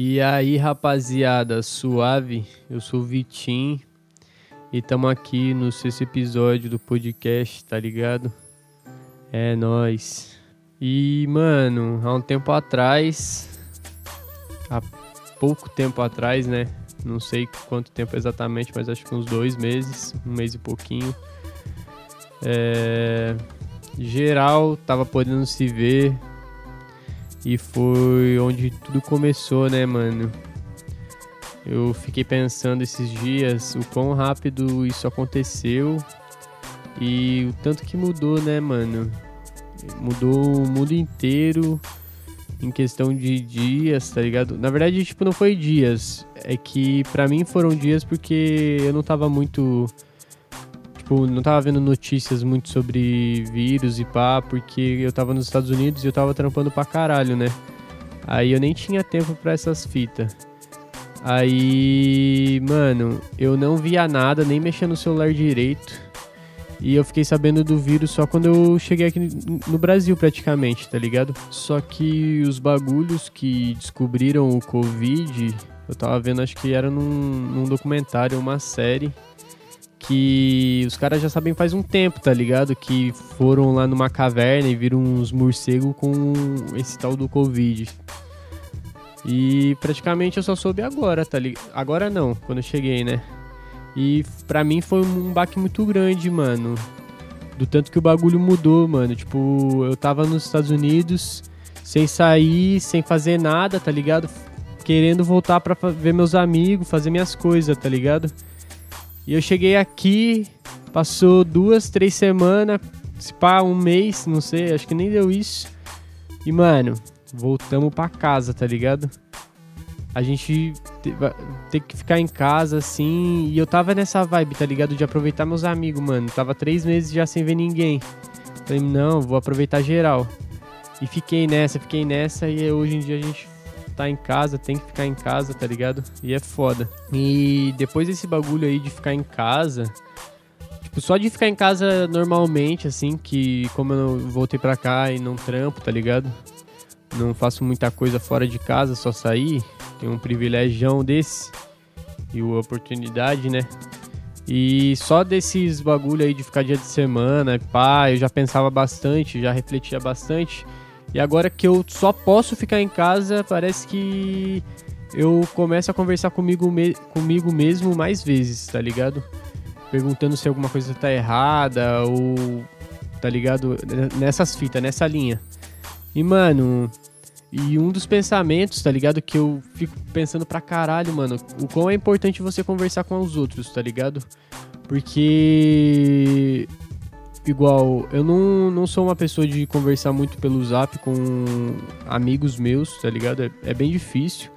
E aí, rapaziada, suave? Eu sou o Vitim e estamos aqui no sexto episódio do podcast, tá ligado? É nós. E, mano, há um tempo atrás, há pouco tempo atrás, né? Não sei quanto tempo exatamente, mas acho que uns dois meses, um mês e pouquinho. É... Geral tava podendo se ver e foi onde tudo começou, né, mano? Eu fiquei pensando esses dias o quão rápido isso aconteceu e o tanto que mudou, né, mano? Mudou o mundo inteiro em questão de dias, tá ligado? Na verdade, tipo, não foi dias. É que para mim foram dias porque eu não tava muito tipo, não tava vendo notícias muito sobre vírus e pá, porque eu tava nos Estados Unidos e eu tava trampando pra caralho, né? Aí eu nem tinha tempo para essas fitas. Aí, mano, eu não via nada, nem mexia no celular direito. E eu fiquei sabendo do vírus só quando eu cheguei aqui no Brasil, praticamente, tá ligado? Só que os bagulhos que descobriram o Covid, eu tava vendo, acho que era num, num documentário, uma série que os caras já sabem faz um tempo, tá ligado? Que foram lá numa caverna e viram uns morcegos com esse tal do Covid. E praticamente eu só soube agora, tá ligado? Agora não, quando eu cheguei, né? E pra mim foi um baque muito grande, mano. Do tanto que o bagulho mudou, mano. Tipo, eu tava nos Estados Unidos, sem sair, sem fazer nada, tá ligado? Querendo voltar pra ver meus amigos, fazer minhas coisas, tá ligado? E eu cheguei aqui, passou duas, três semanas, se pá, um mês, não sei, acho que nem deu isso. E, mano, voltamos pra casa, tá ligado? A gente tem que ficar em casa, assim. E eu tava nessa vibe, tá ligado? De aproveitar meus amigos, mano. Tava três meses já sem ver ninguém. Falei, não, vou aproveitar geral. E fiquei nessa, fiquei nessa. E hoje em dia a gente tá em casa, tem que ficar em casa, tá ligado? E é foda. E depois desse bagulho aí de ficar em casa, tipo, só de ficar em casa normalmente, assim, que como eu voltei pra cá e não trampo, tá ligado? Não faço muita coisa fora de casa, só sair. Tenho um privilégio desse e uma oportunidade, né? E só desses bagulho aí de ficar dia de semana, pá, eu já pensava bastante, já refletia bastante. E agora que eu só posso ficar em casa, parece que eu começo a conversar comigo, me comigo mesmo mais vezes, tá ligado? Perguntando se alguma coisa tá errada ou. tá ligado? Nessas fitas, nessa linha. E, mano. E um dos pensamentos, tá ligado? Que eu fico pensando pra caralho, mano. O quão é importante você conversar com os outros, tá ligado? Porque igual, eu não, não sou uma pessoa de conversar muito pelo zap com amigos meus, tá ligado? É, é, bem difícil.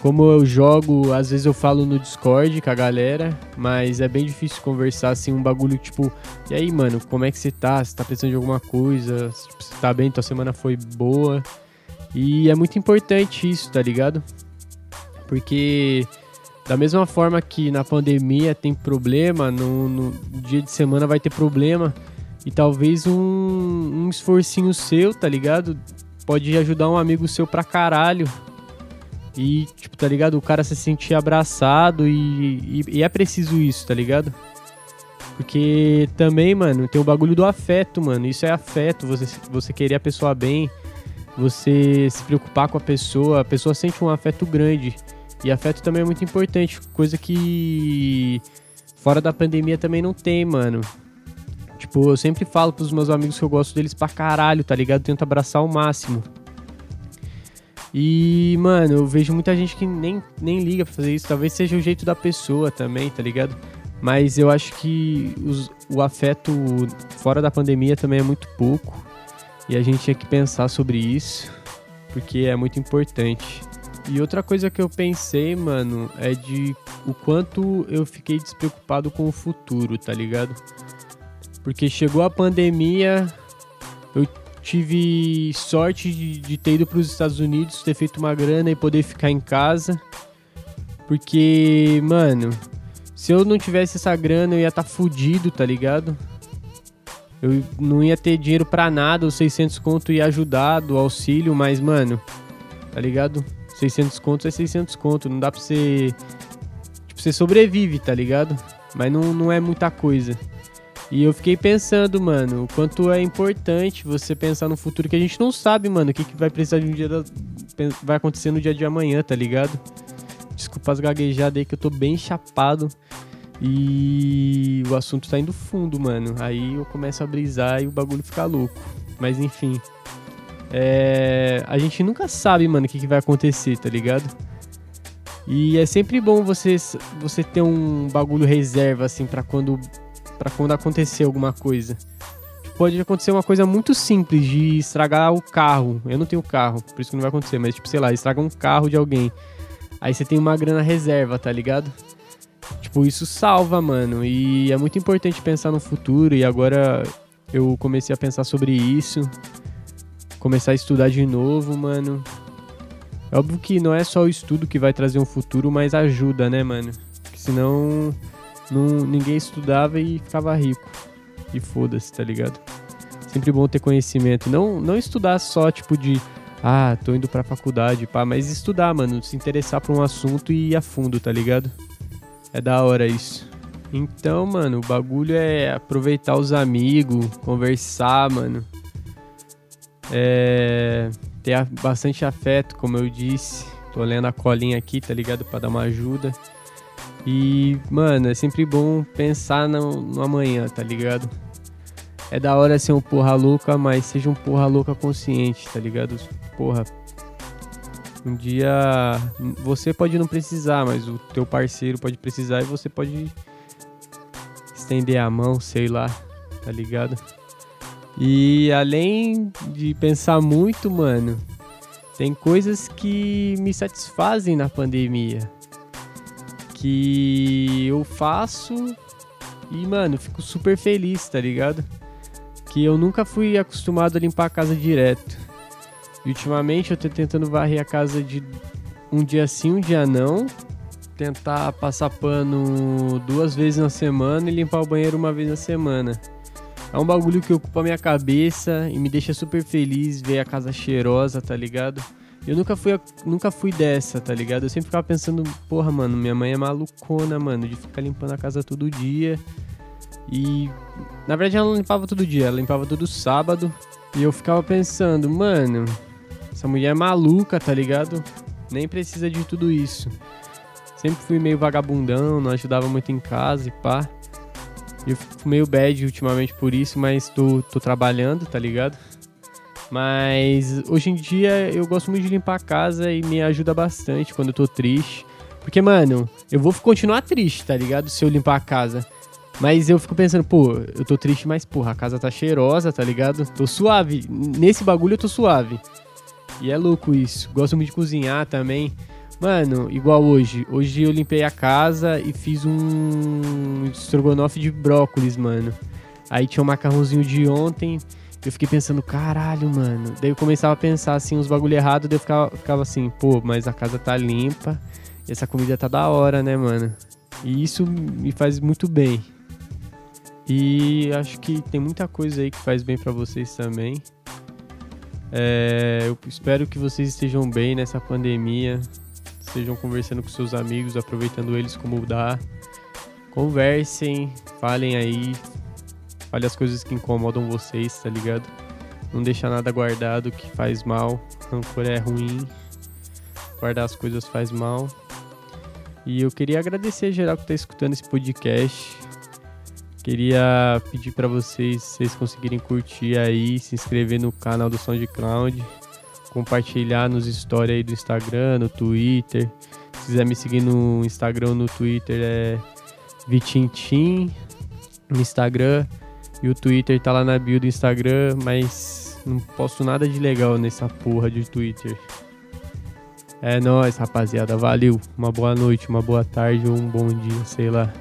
Como eu jogo, às vezes eu falo no Discord com a galera, mas é bem difícil conversar assim, um bagulho tipo, e aí, mano, como é que você tá? Você tá precisando de alguma coisa? Você tá bem? Tua semana foi boa? E é muito importante isso, tá ligado? Porque da mesma forma que na pandemia tem problema, no, no dia de semana vai ter problema. E talvez um, um esforcinho seu, tá ligado? Pode ajudar um amigo seu pra caralho. E, tipo, tá ligado? O cara se sentir abraçado e, e, e é preciso isso, tá ligado? Porque também, mano, tem o bagulho do afeto, mano. Isso é afeto, você, você querer a pessoa bem, você se preocupar com a pessoa, a pessoa sente um afeto grande. E afeto também é muito importante, coisa que fora da pandemia também não tem, mano. Tipo, eu sempre falo pros meus amigos que eu gosto deles pra caralho, tá ligado? Tento abraçar ao máximo. E, mano, eu vejo muita gente que nem, nem liga pra fazer isso. Talvez seja o jeito da pessoa também, tá ligado? Mas eu acho que os, o afeto fora da pandemia também é muito pouco. E a gente tinha que pensar sobre isso, porque é muito importante. E outra coisa que eu pensei, mano, é de o quanto eu fiquei despreocupado com o futuro, tá ligado? Porque chegou a pandemia, eu tive sorte de, de ter ido para os Estados Unidos, ter feito uma grana e poder ficar em casa. Porque, mano, se eu não tivesse essa grana, eu ia estar tá fudido, tá ligado? Eu não ia ter dinheiro para nada, os 600 conto ia ajudar do auxílio, mas, mano, tá ligado? 600 contos é 600 conto, não dá pra você... Tipo, você sobrevive, tá ligado? Mas não, não é muita coisa. E eu fiquei pensando, mano, o quanto é importante você pensar no futuro que a gente não sabe, mano, o que, que vai precisar de um dia da... vai acontecer no dia de amanhã, tá ligado? Desculpa as gaguejadas aí que eu tô bem chapado. E o assunto tá indo fundo, mano. Aí eu começo a brisar e o bagulho fica louco. Mas enfim. É... A gente nunca sabe, mano, o que, que vai acontecer, tá ligado? E é sempre bom você, você ter um bagulho reserva, assim, para quando, pra quando acontecer alguma coisa. Pode acontecer uma coisa muito simples de estragar o carro. Eu não tenho carro, por isso que não vai acontecer, mas tipo, sei lá, estraga um carro de alguém. Aí você tem uma grana reserva, tá ligado? Tipo, isso salva, mano. E é muito importante pensar no futuro. E agora eu comecei a pensar sobre isso. Começar a estudar de novo, mano. É óbvio que não é só o estudo que vai trazer um futuro, mas ajuda, né, mano? Porque senão não, ninguém estudava e ficava rico. E foda-se, tá ligado? Sempre bom ter conhecimento. Não, não estudar só, tipo, de ah, tô indo pra faculdade, pá, mas estudar, mano, se interessar por um assunto e ir a fundo, tá ligado? É da hora isso. Então, mano, o bagulho é aproveitar os amigos, conversar, mano. É. Ter bastante afeto, como eu disse. Tô lendo a colinha aqui, tá ligado? Pra dar uma ajuda. E, mano, é sempre bom pensar no, no amanhã, tá ligado? É da hora ser um porra louca, mas seja um porra louca consciente, tá ligado? Porra. Um dia você pode não precisar, mas o teu parceiro pode precisar e você pode estender a mão, sei lá, tá ligado? E além de pensar muito, mano, tem coisas que me satisfazem na pandemia. Que eu faço e, mano, fico super feliz, tá ligado? Que eu nunca fui acostumado a limpar a casa direto. E ultimamente eu tô tentando varrer a casa de um dia sim, um dia não. Tentar passar pano duas vezes na semana e limpar o banheiro uma vez na semana. É um bagulho que ocupa minha cabeça e me deixa super feliz ver a casa cheirosa, tá ligado? Eu nunca fui, nunca fui dessa, tá ligado? Eu sempre ficava pensando, porra, mano, minha mãe é malucona, mano, de ficar limpando a casa todo dia. E na verdade ela não limpava todo dia, ela limpava todo sábado. E eu ficava pensando, mano, essa mulher é maluca, tá ligado? Nem precisa de tudo isso. Sempre fui meio vagabundão, não ajudava muito em casa e pá. Eu fico meio bad ultimamente por isso, mas tô, tô trabalhando, tá ligado? Mas hoje em dia eu gosto muito de limpar a casa e me ajuda bastante quando eu tô triste. Porque, mano, eu vou continuar triste, tá ligado? Se eu limpar a casa. Mas eu fico pensando, pô, eu tô triste, mas porra, a casa tá cheirosa, tá ligado? Tô suave. Nesse bagulho eu tô suave. E é louco isso. Gosto muito de cozinhar também. Mano, igual hoje. Hoje eu limpei a casa e fiz um estrogonofe de brócolis, mano. Aí tinha um macarrãozinho de ontem. Eu fiquei pensando, caralho, mano. Daí eu começava a pensar assim, uns bagulho errado. Daí eu ficava, ficava assim, pô, mas a casa tá limpa. E essa comida tá da hora, né, mano? E isso me faz muito bem. E acho que tem muita coisa aí que faz bem para vocês também. É, eu espero que vocês estejam bem nessa pandemia, estejam conversando com seus amigos, aproveitando eles como dá. Conversem, falem aí, falem as coisas que incomodam vocês, tá ligado? Não deixa nada guardado que faz mal. Rancor é ruim. Guardar as coisas faz mal. E eu queria agradecer geral que tá escutando esse podcast. Queria pedir para vocês, se vocês conseguirem curtir aí, se inscrever no canal do SoundCloud, compartilhar nos stories aí do Instagram, no Twitter. Se quiser me seguir no Instagram no Twitter é Vitintim no Instagram. E o Twitter tá lá na bio do Instagram, mas não posto nada de legal nessa porra de Twitter. É nóis, rapaziada. Valeu. Uma boa noite, uma boa tarde ou um bom dia, sei lá.